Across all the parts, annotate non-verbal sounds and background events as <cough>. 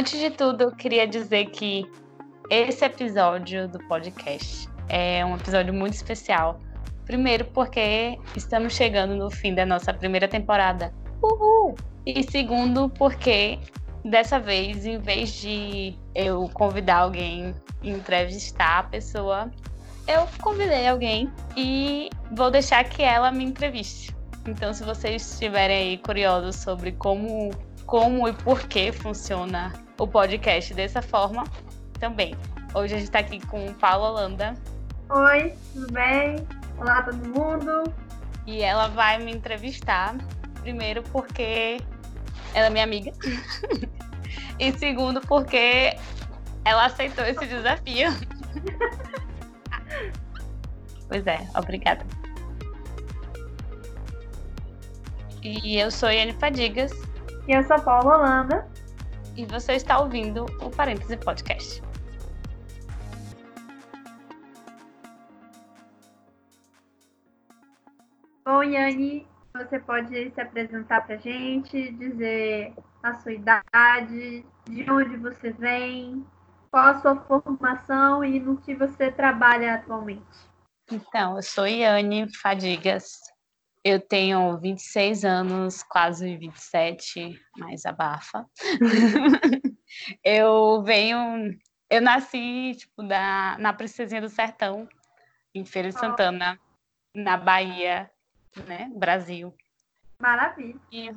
Antes de tudo, eu queria dizer que esse episódio do podcast é um episódio muito especial. Primeiro, porque estamos chegando no fim da nossa primeira temporada. Uhul! E segundo, porque dessa vez, em vez de eu convidar alguém e entrevistar a pessoa, eu convidei alguém e vou deixar que ela me entreviste. Então, se vocês estiverem aí curiosos sobre como, como e por que funciona o podcast dessa forma, também. Hoje a gente está aqui com Paula Holanda. Oi, tudo bem? Olá, todo mundo. E ela vai me entrevistar, primeiro porque ela é minha amiga. <laughs> e segundo porque ela aceitou esse desafio. <laughs> pois é, obrigada. E eu sou Yane Fadigas. E eu sou Paula Holanda. E você está ouvindo o Parêntese Podcast. Bom, Yane, você pode se apresentar para a gente, dizer a sua idade, de onde você vem, qual a sua formação e no que você trabalha atualmente. Então, eu sou Yane Fadigas, eu tenho 26 anos, quase 27, mais abafa. <laughs> eu venho. Eu nasci, tipo, da, na Princesinha do Sertão, em Feira de Santana, na Bahia, né? Brasil. Maravilha. E,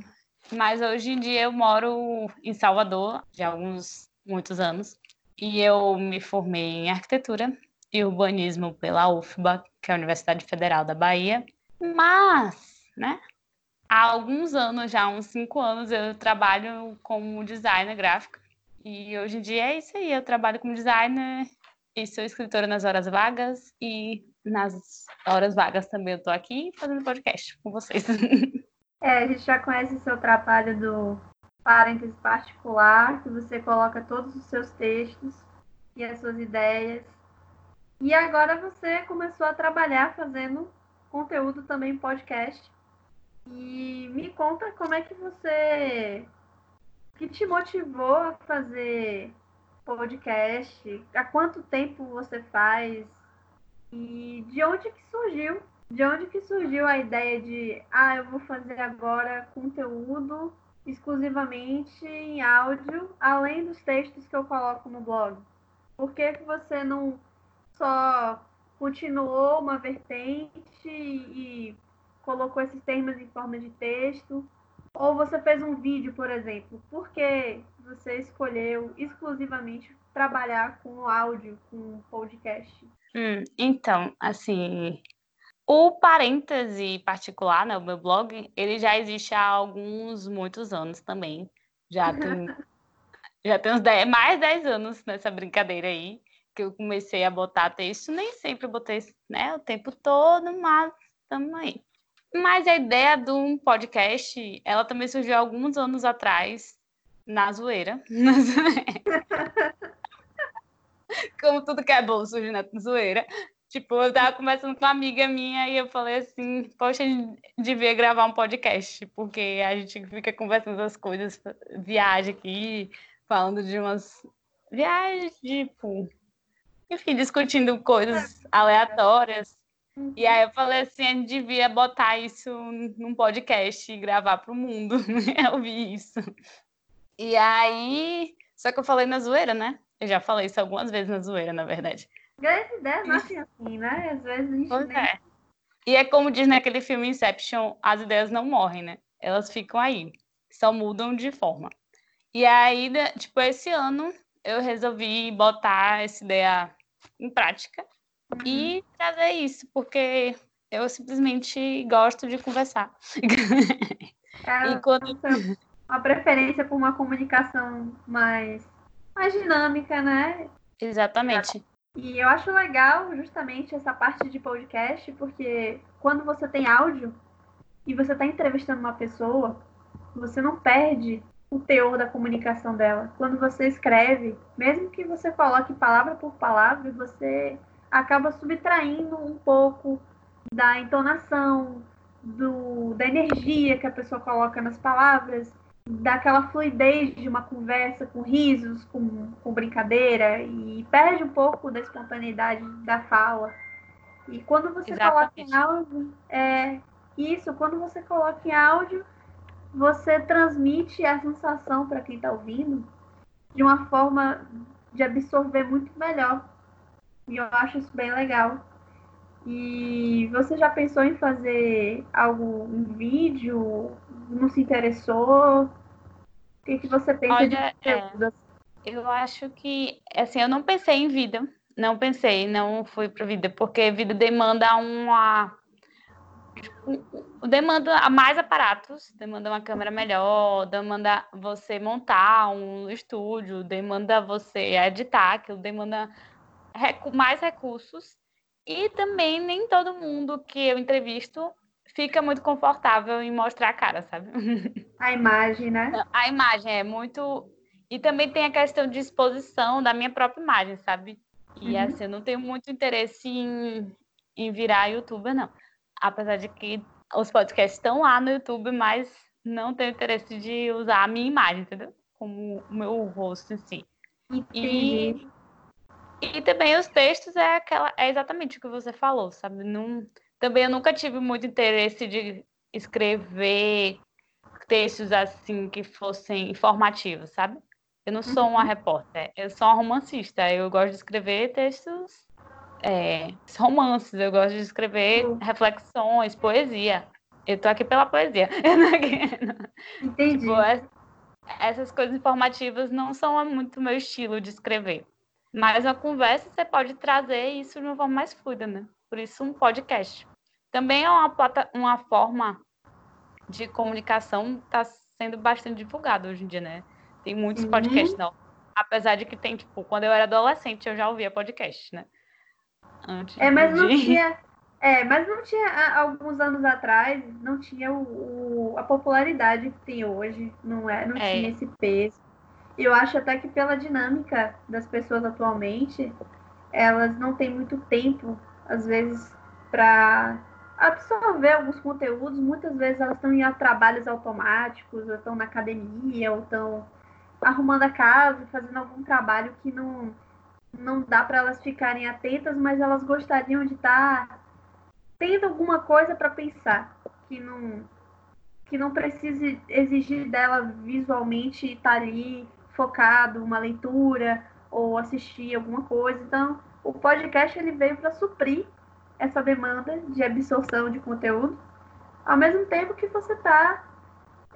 mas hoje em dia eu moro em Salvador, já há alguns, muitos anos. E eu me formei em arquitetura e urbanismo pela UFBA, que é a Universidade Federal da Bahia. Mas, né? Há alguns anos, já uns cinco anos, eu trabalho como designer gráfico. E hoje em dia é isso aí, eu trabalho como designer e sou escritora nas horas vagas e nas horas vagas também eu tô aqui fazendo podcast com vocês. <laughs> É, a gente já conhece o seu trabalho do parênteses particular, que você coloca todos os seus textos e as suas ideias. E agora você começou a trabalhar fazendo conteúdo também podcast. E me conta como é que você. que te motivou a fazer podcast? Há quanto tempo você faz? E de onde que surgiu? De onde que surgiu a ideia de, ah, eu vou fazer agora conteúdo exclusivamente em áudio, além dos textos que eu coloco no blog? Por que, que você não só continuou uma vertente e colocou esses termos em forma de texto? Ou você fez um vídeo, por exemplo? Por que você escolheu exclusivamente trabalhar com áudio, com podcast? Hum, então, assim, o parêntese particular, né, o meu blog, ele já existe há alguns, muitos anos também. Já tem, <laughs> já tem uns 10, mais 10 anos nessa brincadeira aí que eu comecei a botar texto, nem sempre botei, né, o tempo todo, mas estamos aí. Mas a ideia de um podcast, ela também surgiu alguns anos atrás, na zoeira. <laughs> Na zoeira. Como tudo que é bom surge na zoeira. Tipo, eu tava conversando com uma amiga minha e eu falei assim, poxa, a gente devia gravar um podcast, porque a gente fica conversando as coisas, viagem aqui, falando de umas viagens, tipo, enfim, discutindo coisas aleatórias. E aí eu falei assim, a gente devia botar isso num podcast e gravar para o mundo. <laughs> eu vi isso. E aí, só que eu falei na zoeira, né? Eu já falei isso algumas vezes na zoeira, na verdade. Grandes ideias nascem assim, né? Às vezes a gente pois nem... é. E é como diz naquele filme Inception, as ideias não morrem, né? Elas ficam aí, só mudam de forma. E aí, tipo, esse ano eu resolvi botar essa ideia em prática uhum. e trazer isso, porque eu simplesmente gosto de conversar. <laughs> É, e quando... Uma preferência por uma comunicação mais, mais dinâmica, né? Exatamente. E eu acho legal justamente essa parte de podcast, porque quando você tem áudio e você está entrevistando uma pessoa, você não perde o teor da comunicação dela. Quando você escreve, mesmo que você coloque palavra por palavra, você acaba subtraindo um pouco da entonação, do, da energia que a pessoa coloca nas palavras. daquela fluidez de uma conversa com risos, com, com brincadeira e perde um pouco da espontaneidade da fala. E quando você Exatamente. coloca em áudio, é isso, quando você coloca em áudio, você transmite a sensação para quem está ouvindo de uma forma de absorver muito melhor. E eu acho isso bem legal. E você já pensou em fazer algo em vídeo? Não se interessou? O que, que você pensa Olha, de é, Eu acho que, assim, eu não pensei em vida. Não pensei, não fui para vida, porque vida demanda uma. Demanda mais aparatos, demanda uma câmera melhor, demanda você montar um estúdio, demanda você editar, aquilo demanda mais recursos e também nem todo mundo que eu entrevisto fica muito confortável em mostrar a cara, sabe? <laughs> A imagem, né? A imagem é muito. E também tem a questão de exposição da minha própria imagem, sabe? E uhum. assim, eu não tenho muito interesse em, em virar youtuber, não. Apesar de que os podcasts estão lá no YouTube, mas não tenho interesse de usar a minha imagem, entendeu? Como o meu rosto em si. Entendi. E e também os textos é aquela é exatamente o que você falou, sabe? Não, também eu nunca tive muito interesse de escrever textos assim que fossem informativos, sabe? Eu não sou uma uhum. repórter, eu sou uma romancista. Eu gosto de escrever textos, é, romances, eu gosto de escrever uhum. reflexões, poesia. Eu tô aqui pela poesia. <laughs> Entendi. Tipo, essas coisas informativas não são muito meu estilo de escrever. Mas a conversa você pode trazer isso de uma forma mais fluida, né? Por isso um podcast. Também é uma, plata, uma forma de comunicação está sendo bastante divulgada hoje em dia, né? Tem muitos uhum. podcasts, não. Apesar de que tem, tipo, quando eu era adolescente, eu já ouvia podcast, né? Antes é, mas de... não tinha. É, mas não tinha, alguns anos atrás, não tinha o, o a popularidade que tem hoje. Não, é, não é. tinha esse peso. Eu acho até que pela dinâmica das pessoas atualmente, elas não têm muito tempo, às vezes, para absorver alguns conteúdos. Muitas vezes elas estão em trabalhos automáticos, ou estão na academia, ou estão arrumando a casa, fazendo algum trabalho que não, não dá para elas ficarem atentas, mas elas gostariam de estar tá tendo alguma coisa para pensar, que não que não precise exigir dela visualmente estar tá ali focado, uma leitura ou assistir alguma coisa. Então, o podcast ele veio para suprir essa demanda de absorção de conteúdo, ao mesmo tempo que você está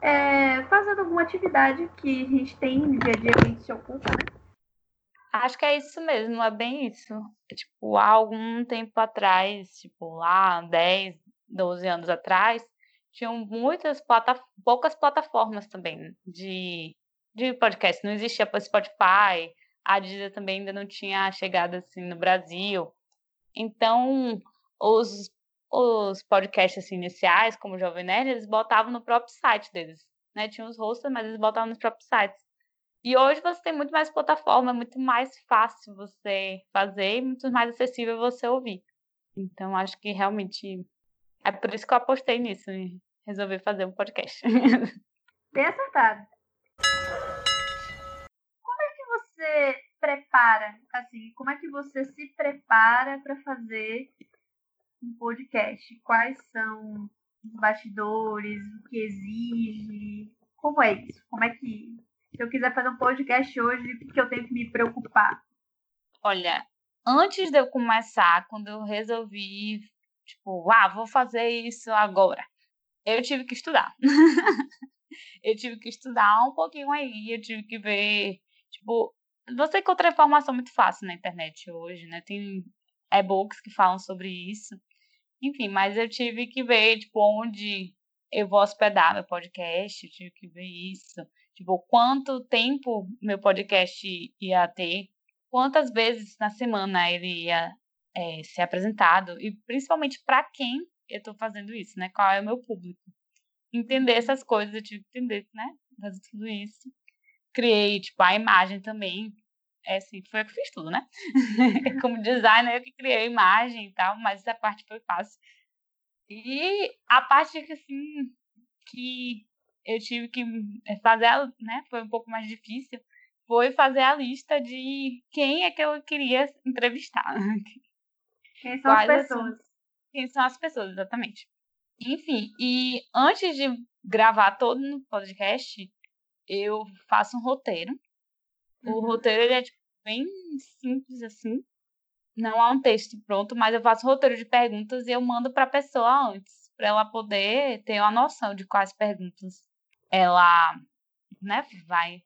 é, fazendo alguma atividade que a gente tem no dia a dia que a gente se ocupa, né? Acho que é isso mesmo, é bem isso. Tipo, há algum tempo atrás, tipo, lá 10, 12 anos atrás, tinham muitas plata poucas plataformas também de de podcast. Não existia Spotify, a Deezer também ainda não tinha chegado assim no Brasil. Então, os, os podcasts assim, iniciais, como o Jovem Nerd, eles botavam no próprio site deles. Né? Tinha os hosts, mas eles botavam nos próprios sites. E hoje você tem muito mais plataforma, é muito mais fácil você fazer muito mais acessível você ouvir. Então, acho que realmente é por isso que eu apostei nisso e resolvi fazer um podcast. <laughs> Bem acertado. Como é que você prepara, assim, como é que você se prepara para fazer um podcast? Quais são os bastidores, o que exige? Como é isso? Como é que se eu quiser fazer um podcast hoje, o que eu tenho que me preocupar? Olha, antes de eu começar, quando eu resolvi, tipo, ah, vou fazer isso agora, eu tive que estudar. <laughs> eu tive que estudar um pouquinho aí, eu tive que ver, tipo, você encontra informação muito fácil na internet hoje, né? Tem e-books que falam sobre isso. Enfim, mas eu tive que ver, tipo, onde eu vou hospedar meu podcast, eu tive que ver isso. Tipo, quanto tempo meu podcast ia ter, quantas vezes na semana ele ia é, ser apresentado, e principalmente para quem eu estou fazendo isso, né? Qual é o meu público entender essas coisas, eu tive que entender, né? Fazer tudo isso. Criei, tipo, a imagem também. É assim, foi eu que fiz tudo, né? <laughs> Como designer, eu que criei a imagem e tal, mas essa parte foi fácil. E a parte que, assim, que eu tive que fazer, né? Foi um pouco mais difícil. Foi fazer a lista de quem é que eu queria entrevistar. <laughs> Quem são Quais, as pessoas? Assim, quem são as pessoas, exatamente. Enfim, e antes de gravar todo no podcast, eu faço um roteiro. Uhum. O roteiro ele é tipo, bem simples assim. Não há um texto pronto, mas eu faço roteiro de perguntas e eu mando para a pessoa antes, para ela poder ter uma noção de quais perguntas ela né, vai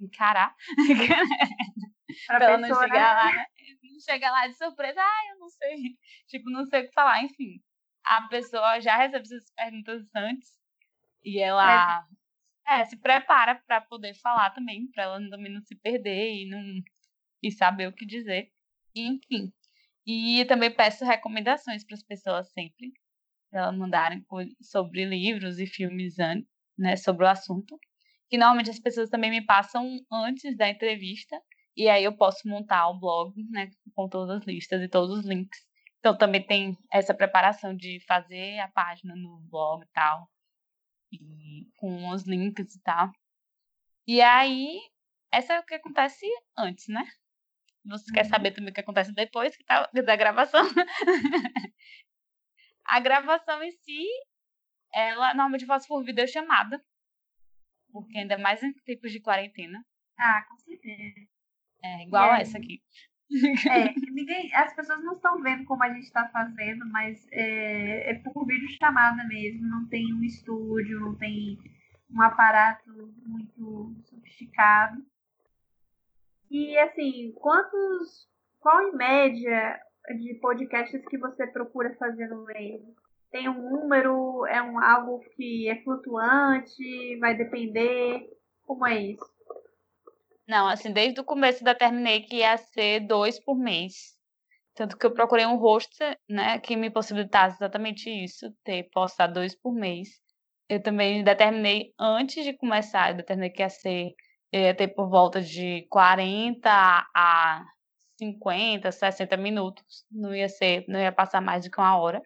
encarar. <laughs> pra ela não chegar lá, né? não chegar lá de surpresa, ah, eu não sei, <laughs> tipo, não sei o que falar, enfim. A pessoa já recebe essas perguntas antes e ela é. É, se prepara para poder falar também, para ela também não se perder e não e saber o que dizer. Enfim. E também peço recomendações para as pessoas sempre, para elas mandarem sobre livros e filmes né, sobre o assunto. Que normalmente as pessoas também me passam antes da entrevista, e aí eu posso montar o blog, né, com todas as listas e todos os links. Então também tem essa preparação de fazer a página no blog e tal, e com os links e tal. E aí, essa é o que acontece antes, né? Você uhum. quer saber também o que acontece depois que tá, da gravação? <laughs> a gravação em si, ela normalmente faço por videochamada. Porque ainda mais em tempos de quarentena. Ah, com certeza. É, igual é, essa aqui. É, <laughs> ninguém, as pessoas não estão vendo como a gente está fazendo, mas é, é por videochamada mesmo. Não tem um estúdio, não tem um aparato muito sofisticado. E assim, quantos. Qual em média de podcasts que você procura fazer no mês? Tem um número? É um algo que é flutuante? Vai depender? Como é isso? Não, assim, desde o começo da terminei que ia ser dois por mês. Tanto que eu procurei um roster, né, que me possibilitasse exatamente isso, ter postado dois por mês. Eu também determinei, antes de começar, eu determinei que ia ser ia ter por volta de 40 a 50, 60 minutos. Não ia ser, não ia passar mais do que uma hora.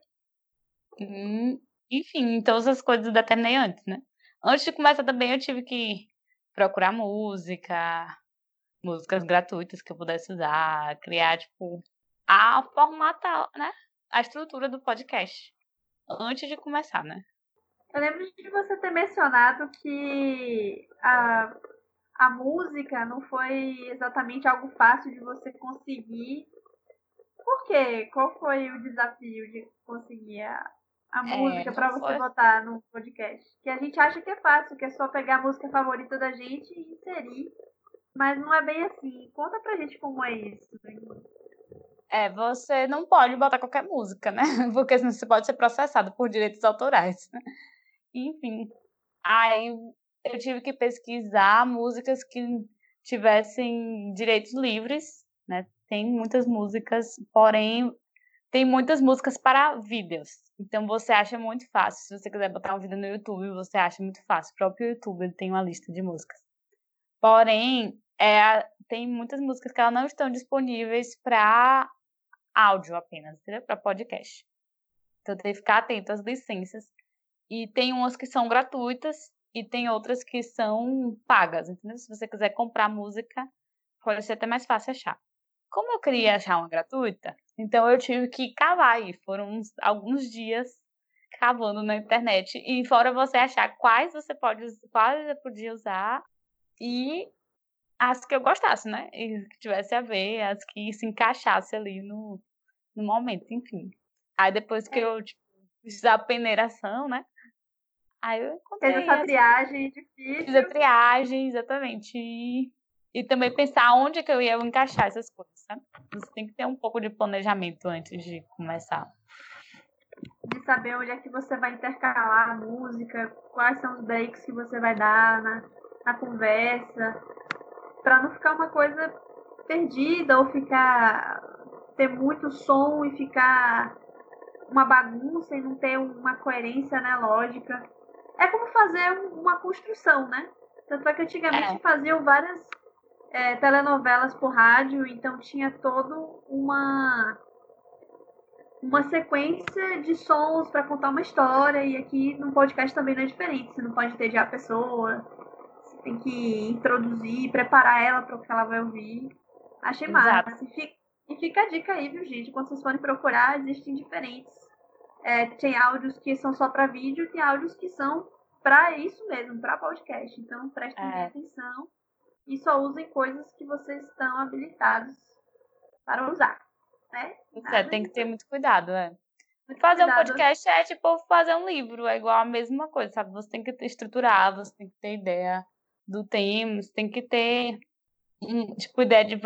Hum, enfim, todas as coisas eu determinei antes, né? Antes de começar também eu tive que procurar música, músicas gratuitas que eu pudesse usar, criar, tipo, a formata, né? A estrutura do podcast. Antes de começar, né? Eu lembro de você ter mencionado que a a música não foi exatamente algo fácil de você conseguir. Por quê? Qual foi o desafio de conseguir a, a é, música para você foi... botar no podcast? Que a gente acha que é fácil, que é só pegar a música favorita da gente e inserir. Mas não é bem assim. Conta pra gente como é isso. É, você não pode botar qualquer música, né? <laughs> Porque senão você pode ser processado por direitos autorais. Enfim. Aí eu tive que pesquisar músicas que tivessem direitos livres, né? Tem muitas músicas, porém tem muitas músicas para vídeos. Então você acha muito fácil. Se você quiser botar um vídeo no YouTube, você acha muito fácil. O próprio YouTube tem uma lista de músicas. Porém, é, tem muitas músicas que elas não estão disponíveis para áudio apenas, para podcast. Então tem que ficar atento às licenças. E tem umas que são gratuitas e tem outras que são pagas, entendeu? Se você quiser comprar música, pode ser até mais fácil achar. Como eu queria achar uma gratuita, então eu tive que cavar aí. Foram uns, alguns dias cavando na internet. E fora você achar quais você pode quais eu podia usar e as que eu gostasse, né? E que tivesse a ver, as que se encaixasse ali no, no momento, enfim. Aí depois que eu tipo, fiz a peneiração, né? Aí eu encontrei. Fez essa triagem difícil. Fiz a triagem, exatamente. E, e também pensar onde que eu ia encaixar essas coisas, sabe? Você tem que ter um pouco de planejamento antes de começar. De saber onde é que você vai intercalar a música, quais são os breaks que você vai dar na, na conversa, para não ficar uma coisa perdida ou ficar ter muito som e ficar uma bagunça e não ter uma coerência né, lógica é como fazer uma construção, né? Tanto é que antigamente é. faziam várias é, telenovelas por rádio, então tinha todo uma uma sequência de sons para contar uma história. E aqui no podcast também não é diferente. Você não pode entediar a pessoa. Você tem que introduzir, preparar ela para o que ela vai ouvir. Achei massa. E fica, e fica a dica aí, viu, gente? Quando vocês forem procurar, existem diferentes. É, tem áudios que são só para vídeo e tem áudios que são para isso mesmo, para podcast. Então prestem é. atenção e só usem coisas que vocês estão habilitados para usar. Né? É, tem que ter muito cuidado, é. Muito fazer cuidado. um podcast é tipo fazer um livro, é igual a mesma coisa, sabe? Você tem que estruturar, você tem que ter ideia do tema, você tem que ter tipo ideia de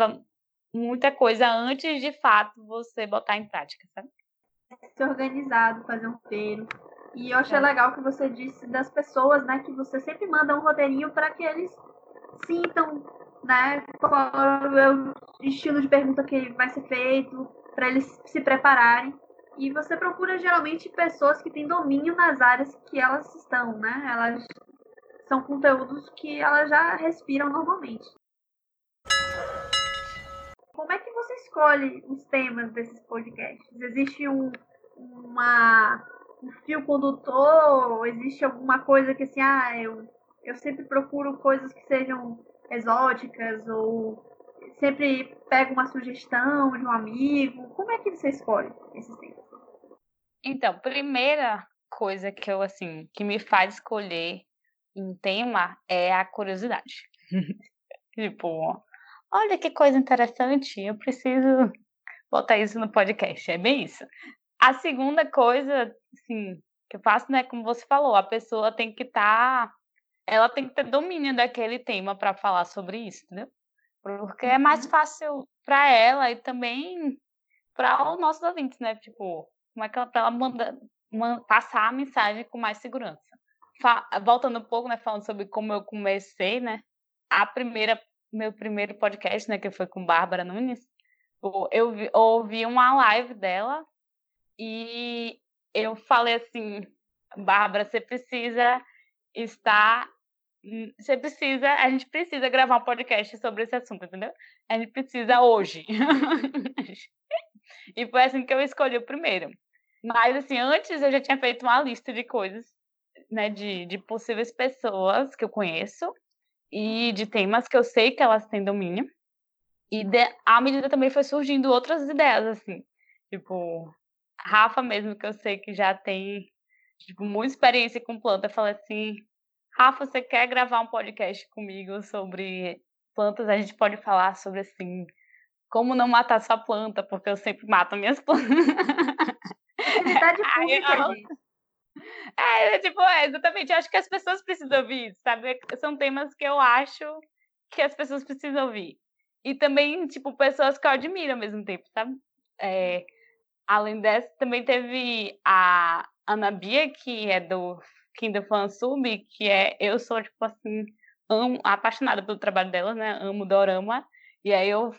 muita coisa antes de fato você botar em prática, sabe? Ser organizado, fazer um roteiro. E eu achei é. legal que você disse das pessoas, né, que você sempre manda um roteirinho para que eles sintam, né, qual é o estilo de pergunta que vai ser feito, para eles se prepararem. E você procura geralmente pessoas que têm domínio nas áreas que elas estão, né? Elas são conteúdos que elas já respiram normalmente. Como é que você escolhe os temas desses podcasts? Existe um, uma, um fio condutor? Existe alguma coisa que assim, ah, eu, eu sempre procuro coisas que sejam exóticas ou sempre pego uma sugestão de um amigo? Como é que você escolhe esses temas? Então, primeira coisa que eu assim, que me faz escolher um tema é a curiosidade. <laughs> tipo, olha que coisa interessante, eu preciso botar isso no podcast, é bem isso. A segunda coisa, assim, que eu faço, né, como você falou, a pessoa tem que estar, tá, ela tem que ter domínio daquele tema para falar sobre isso, entendeu? Porque é mais uhum. fácil para ela e também para os nossos ouvintes, né? Tipo, como é que ela, pra ela manda, manda, passar a mensagem com mais segurança. Fa voltando um pouco, né, falando sobre como eu comecei, né? A primeira meu primeiro podcast, né, que foi com Bárbara Nunes, eu vi, ouvi uma live dela e eu falei assim, Bárbara, você precisa estar hum, você precisa, a gente precisa gravar um podcast sobre esse assunto, entendeu? A gente precisa hoje. <laughs> e foi assim que eu escolhi o primeiro. Mas assim, antes eu já tinha feito uma lista de coisas, né, de, de possíveis pessoas que eu conheço e de temas que eu sei que elas têm domínio. E de, à medida também foi surgindo outras ideias, assim. Tipo, Rafa mesmo, que eu sei que já tem tipo, muita experiência com planta, falei assim, Rafa, você quer gravar um podcast comigo sobre plantas? A gente pode falar sobre, assim, como não matar sua planta, porque eu sempre mato minhas <laughs> plantas. Atividade pública, <laughs> é, tipo, é, exatamente. Eu acho que as pessoas precisam ouvir sabe? São temas que eu acho que as pessoas precisam ouvir. E também, tipo, pessoas que eu admiro ao mesmo tempo, sabe? É, além dessa, também teve a Ana Bia, que é do Kingdom Fan Sub, que é, eu sou, tipo assim, amo, apaixonada pelo trabalho dela, né? Amo Dorama. E aí eu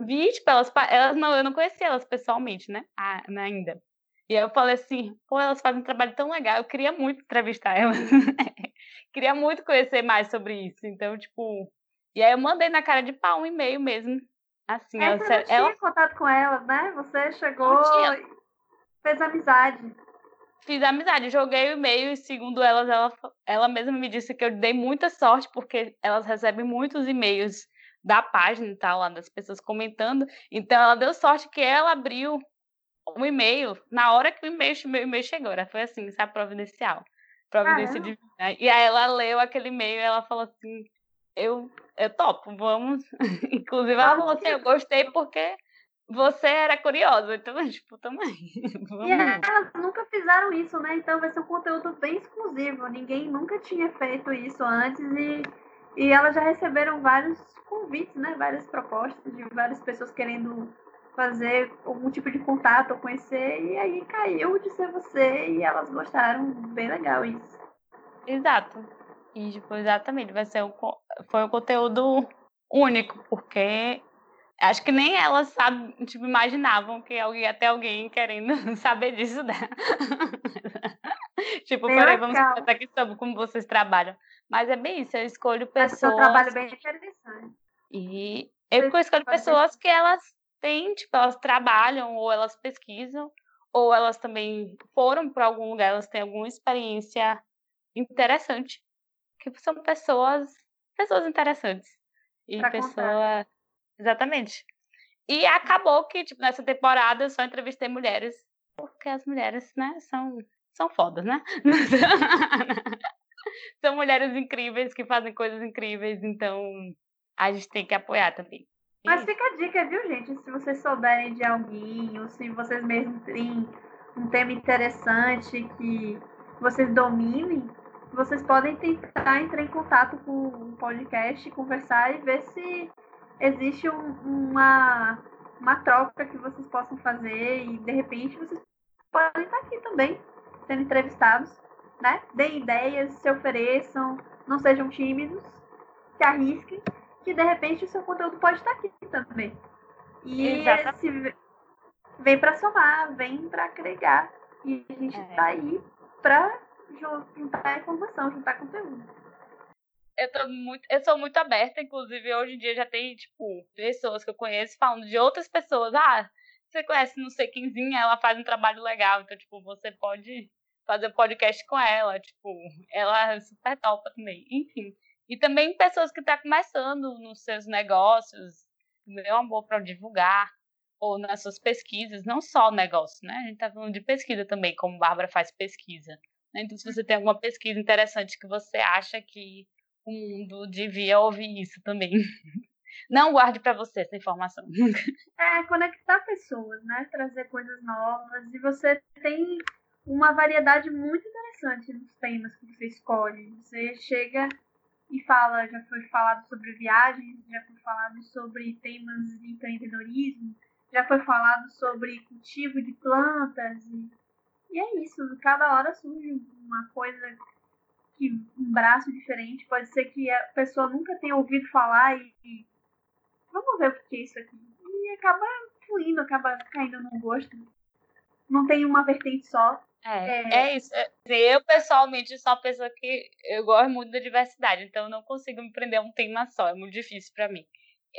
vi, tipo, elas, elas não, eu não conhecia elas pessoalmente, né? Ah, ainda. E aí eu falei assim, pô, elas fazem um trabalho tão legal, eu queria muito entrevistar elas. <laughs> queria muito conhecer mais sobre isso. Então, tipo. E aí eu mandei na cara de pau um e-mail mesmo. Assim, é, ela, você não tinha ela... contato com elas, né? Você chegou e fez amizade. Fiz amizade, joguei o e-mail e, segundo elas, ela, ela mesma me disse que eu dei muita sorte, porque elas recebem muitos e-mails da página e tal, lá das pessoas comentando. Então, ela deu sorte que ela abriu um e-mail na hora que o e-mail, meu e-mail chegou. Era, foi assim, sabe, providencial. Providência divina. E aí ela leu aquele e-mail e ela falou assim, eu, eu topo, vamos. <laughs> Inclusive, ela falou assim, eu gostei porque você era curiosa, então, <laughs> tipo, também. <laughs> E elas nunca fizeram isso, né? Então vai ser um conteúdo bem exclusivo. Ninguém nunca tinha feito isso antes e, e elas já receberam vários convites, né? Várias propostas de várias pessoas querendo fazer algum tipo de contato ou conhecer, e aí caiu de ser você e elas gostaram, bem legal isso. Exato. E tipo, exatamente, vai ser um, foi um conteúdo único, porque acho que nem elas sabe, tipo, imaginavam que alguém, até alguém querendo <laughs> saber disso dela. <laughs> tipo, bem peraí, vamos conversar aqui sobre como vocês trabalham. Mas é bem isso, eu escolho pessoas. É um trabalho bem interessante. E eu escolho pessoas que elas têm, tipo, elas trabalham ou elas pesquisam ou elas também foram para algum lugar, elas têm alguma experiência interessante, que são pessoas, pessoas interessantes. E Pra pessoa. contar. Exatamente. E acabou que, tipo, nessa temporada eu só entrevistei mulheres, porque as mulheres, né, são, são fodas, né? <laughs> são mulheres incríveis que fazem coisas incríveis, então a gente tem que apoiar também. Mas fica a dica, viu, gente? Se vocês souberem de alguém, ou se vocês mesmos têm um tema interessante que vocês dominem, vocês podem tentar entrar em contato com o podcast, conversar e ver se existe um- uma, uma troca que vocês possam fazer e de repente vocês podem estar aqui também, sendo entrevistados, né? Deem ideias, se ofereçam, não sejam tímidos, se arrisquem que de repente o seu conteúdo pode estar aqui também. E Exatamente. esse vem para somar, vem para agregar. E a gente É. tá aí para juntar informação, juntar conteúdo. Eu tô muito, eu sou muito aberta, inclusive hoje em dia já tem, tipo, pessoas que eu conheço falando de outras pessoas. Ah, você conhece não sei quemzinha, ela faz um trabalho legal, então, tipo, você pode fazer podcast com ela, tipo, ela é super topa também. Enfim. E também pessoas que estão começando nos seus negócios, meu amor para divulgar, ou nas suas pesquisas, não só negócio, né? A gente tá falando de pesquisa também, como Bárbara faz pesquisa. né? Então, se você tem alguma pesquisa interessante que você acha que o mundo devia ouvir isso também. <laughs> Não guarde para você essa informação. É conectar pessoas, né? Trazer coisas novas. E você tem uma variedade muito interessante nos temas que você escolhe. Você chega e fala, já foi falado sobre viagens, já foi falado sobre temas de empreendedorismo, já foi falado sobre cultivo de plantas. E, e é isso, cada hora surge uma coisa que um braço diferente. Pode ser que a pessoa nunca tenha ouvido falar e, e vamos ver o que é isso aqui. E acaba fluindo, acaba caindo no gosto. Não tem uma vertente só. É, É. é isso. É, Eu, pessoalmente, sou uma pessoa que eu gosto muito da diversidade, então eu não consigo me prender a um tema só, é muito difícil para mim.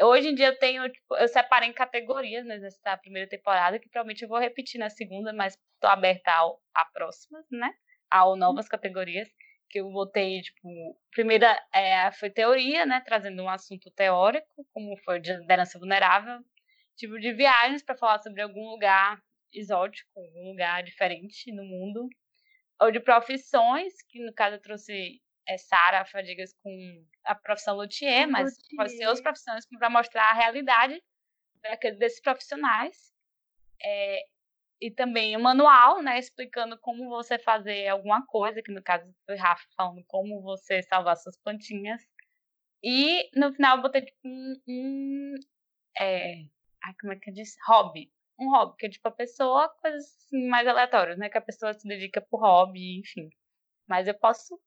Hoje em dia eu tenho, tipo, eu separei em categorias né, nessa primeira temporada, que provavelmente eu vou repetir na segunda, mas estou aberta ao, a próximas, né? A novas categorias, que eu botei, tipo, primeira é, foi teoria, né? Trazendo um assunto teórico, como foi de liderança vulnerável, tipo de viagens para falar sobre algum lugar exótico, algum lugar diferente no mundo, ou de profissões, que no caso eu trouxe é, Sara Fadigas com a profissão luthier, mas pode ser outras profissões para mostrar a realidade desses profissionais. É, e também o manual, né, explicando como você fazer alguma coisa, que no caso foi Rafa falando como você salvar suas plantinhas. E no final eu botei tipo um, um é, ai, como é que eu disse? Hobby. Um hobby, que é tipo a pessoa, coisas assim, mais aleatórias, né? Que a pessoa se dedica por hobby, enfim. Mas eu posso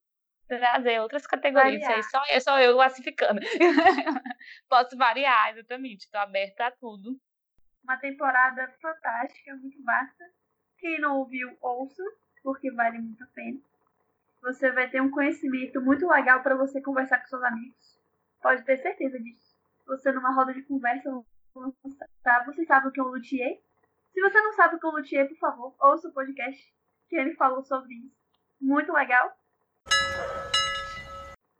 trazer outras categorias, isso aí só, é só eu classificando. <laughs> posso variar, exatamente. Estou aberta a tudo. Uma temporada fantástica, muito vasta. Quem não ouviu, ouça, porque vale muito a pena. Você vai ter um conhecimento muito legal para você conversar com seus amigos. Pode ter certeza disso. Você numa roda de conversa, você sabe o que é um luthier? Se você não sabe o que é um luthier, por favor, ouça o podcast que ele falou sobre isso. Muito legal.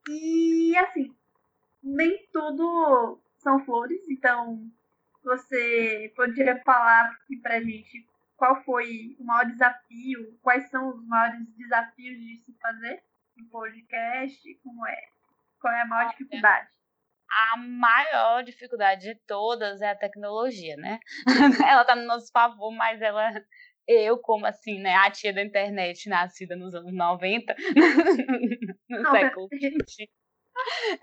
E assim, nem tudo são flores, então você poderia falar aqui pra gente qual foi o maior desafio, quais são os maiores desafios de se fazer no podcast, como é, qual é a maior dificuldade? A maior dificuldade de todas é a tecnologia, né? <laughs> ela tá no nosso favor, mas ela eu, como assim, né, a tia da internet, nascida nos anos 90, <laughs> no Não, século XX,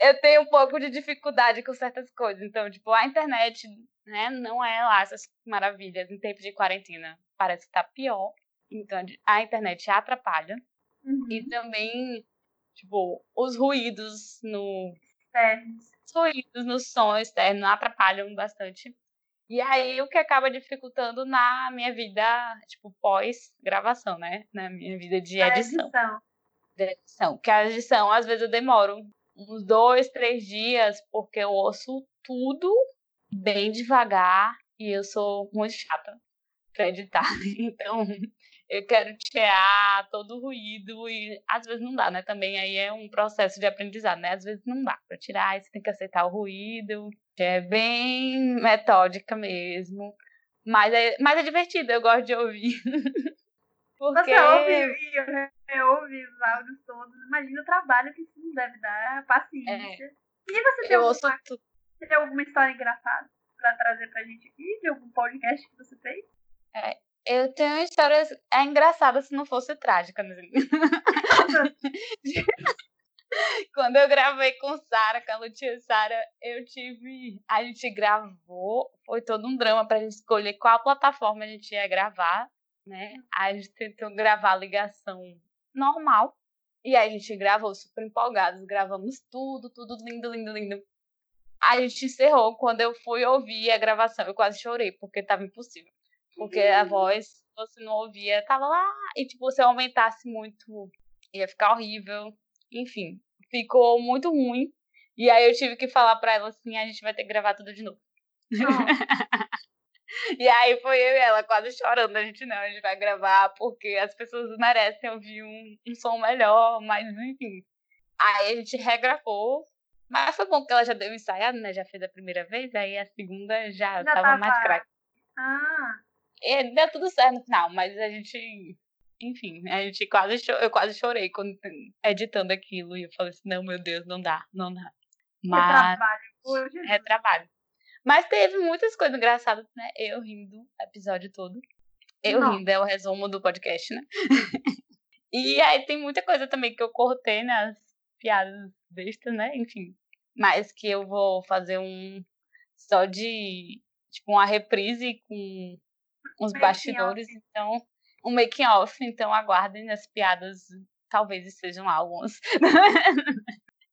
eu tenho um pouco de dificuldade com certas coisas. Então, tipo, a internet, né, não é lá essas maravilhas. Em tempo de quarentena, parece que tá pior. Então, a internet atrapalha. Uhum. E também, tipo, os ruídos no... Externos. Os ruídos no som externo atrapalham bastante. E aí, o que acaba dificultando na minha vida, tipo, pós-gravação, né? Na minha vida de edição. edição. De edição. Que a edição, às vezes, eu demoro uns dois, três dias, porque eu ouço tudo bem devagar e eu sou muito chata. para editar. <laughs> Então, eu quero tirar todo o ruído e às vezes não dá, né? Também aí é um processo de aprendizado, né? Às vezes não dá para tirar, você tem que aceitar o ruído, é bem metódica mesmo. Mas é, mas é divertido, eu gosto de ouvir. <laughs> Porque... Você ouve, né? ouve os áudios todos, imagina o trabalho que isso deve dar, paciência. É. E você tem, alguma, você tem alguma história engraçada para trazer pra gente aqui, de algum podcast que você fez? É, eu tenho histórias é engraçada se não fosse trágica, né? <laughs> Quando eu gravei com Sara, com a Lutia Sara, eu tive. A gente gravou, foi todo um drama pra gente escolher qual plataforma a gente ia gravar, né? A gente tentou gravar a ligação normal. E aí a gente gravou super empolgados, gravamos tudo, tudo lindo, lindo, lindo. A gente encerrou. Quando eu fui ouvir a gravação, eu quase chorei, porque tava impossível. Porque a uhum. voz, você não ouvia, tava lá. E tipo, se eu aumentasse muito, ia ficar horrível. Enfim, ficou muito ruim. E aí eu tive que falar pra ela assim: a gente vai ter que gravar tudo de novo. Oh. <laughs> e aí foi eu e ela quase chorando. A gente não, a gente vai gravar porque as pessoas merecem ouvir um, um som melhor, mas enfim. Aí a gente regravou. Mas foi bom que ela já deu ensaiado, né? Já fez a primeira vez, aí a segunda já, já tava, tava mais craque. Ah. E deu tudo certo no final, mas a gente enfim, a gente quase eu quase chorei quando editando aquilo e eu falei assim, não, meu Deus, não dá, não dá. Mas é trabalho, é trabalho. Mas teve muitas coisas engraçadas, né? Eu rindo o episódio todo. Eu não. rindo é o resumo do podcast, né? <laughs> e aí tem muita coisa também que eu cortei nas né? piadas bestas, né? Enfim. Mas que eu vou fazer um só de tipo uma reprise com uns bastidores, então um making off, então aguardem as piadas, talvez estejam lá alguns.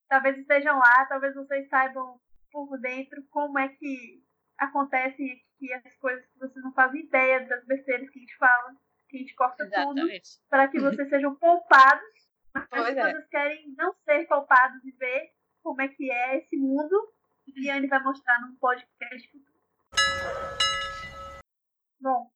talvez estejam lá, talvez vocês saibam por dentro como é que acontecem aqui as coisas que vocês não fazem ideia das besteiras que a gente fala, que a gente corta Exatamente. tudo, para que <laughs> vocês sejam poupados. Mas pois as pessoas é. querem não ser poupados e ver como é que é esse mundo, e a gente vai mostrar num podcast futuro. Bom,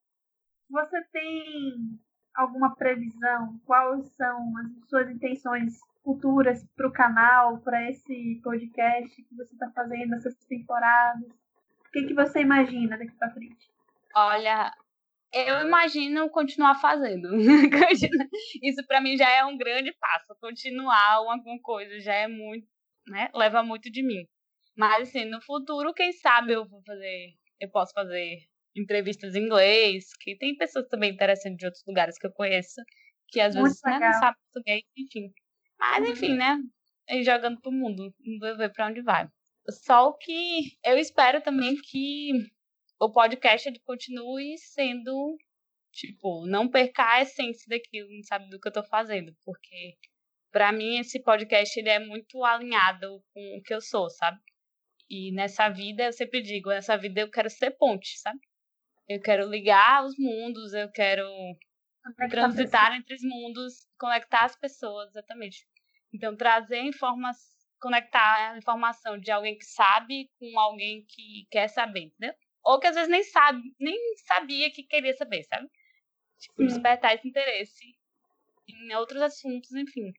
você tem alguma previsão? Quais são as suas intenções futuras para o canal, para esse podcast que você está fazendo, essas temporadas? O que, que você imagina daqui para frente? Olha, eu imagino continuar fazendo. <laughs> Isso para mim já é um grande passo. Continuar alguma coisa já é muito, né? Leva muito de mim. Mas assim, no futuro, quem sabe eu vou fazer, eu posso fazer entrevistas em inglês, que tem pessoas também interessantes de outros lugares que eu conheço, que às Muito vezes né, não sabem português, enfim. Mas uhum. enfim, né? E jogando pro mundo, vamos ver para onde vai. Só que eu espero também que o podcast ele continue sendo, tipo, não perca a essência daquilo, sabe, do que eu tô fazendo, porque para mim esse podcast ele é muito alinhado com o que eu sou, sabe? E nessa vida, eu sempre digo, nessa vida eu quero ser ponte, sabe? Eu quero ligar os mundos, eu quero transitar entre os mundos, conectar as pessoas, exatamente. Então, trazer informação, conectar a informação de alguém que sabe com alguém que quer saber, entendeu? Ou que às vezes nem sabe, nem sabia que queria saber, sabe? Tipo, despertar esse interesse em outros assuntos, enfim.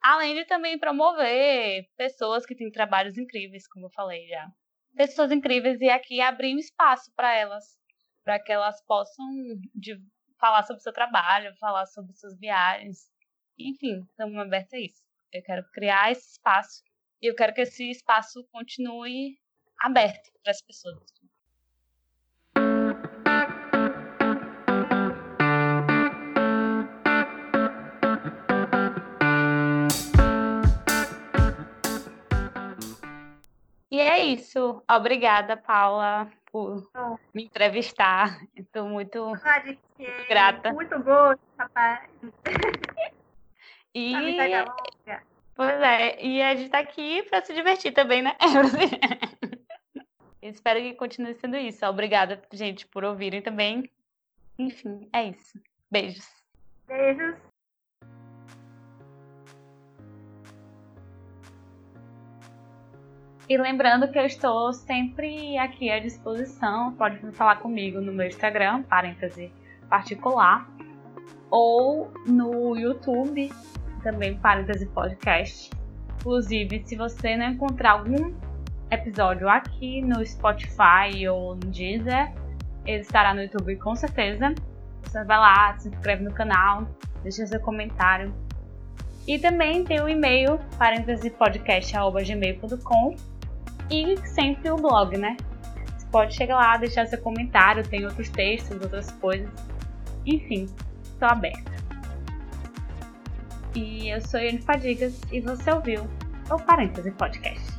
Além de também promover pessoas que têm trabalhos incríveis, como eu falei já. Pessoas incríveis e aqui abrir um espaço para elas para que elas possam de, falar sobre o seu trabalho, falar sobre suas viagens. Enfim, estamos abertos a isso. Eu quero criar esse espaço e eu quero que esse espaço continue aberto para as pessoas. E é isso. Obrigada, Paula, por me entrevistar. Estou muito, muito grata. Muito gosto, rapaz. E, pois é, e a gente está aqui para se divertir também, né? <laughs> Espero que continue sendo isso. Obrigada, gente, por ouvirem também. Enfim, é isso. Beijos. Beijos. E lembrando que eu estou sempre aqui à disposição, pode falar comigo no meu Instagram, parêntese, particular, ou no YouTube, também Parêntese Podcast. Inclusive, se você não encontrar algum episódio aqui no Spotify ou no Deezer, ele estará no YouTube com certeza. Você vai lá, se inscreve no canal, deixa seu comentário. E também tem o e-mail parêntesepodcast.gmail.com e sempre o blog, né? Você pode chegar lá, deixar seu comentário, tem outros textos, outras coisas. Enfim, estou aberta. E eu sou Yane Fadigas e você ouviu o Parêntese Podcast.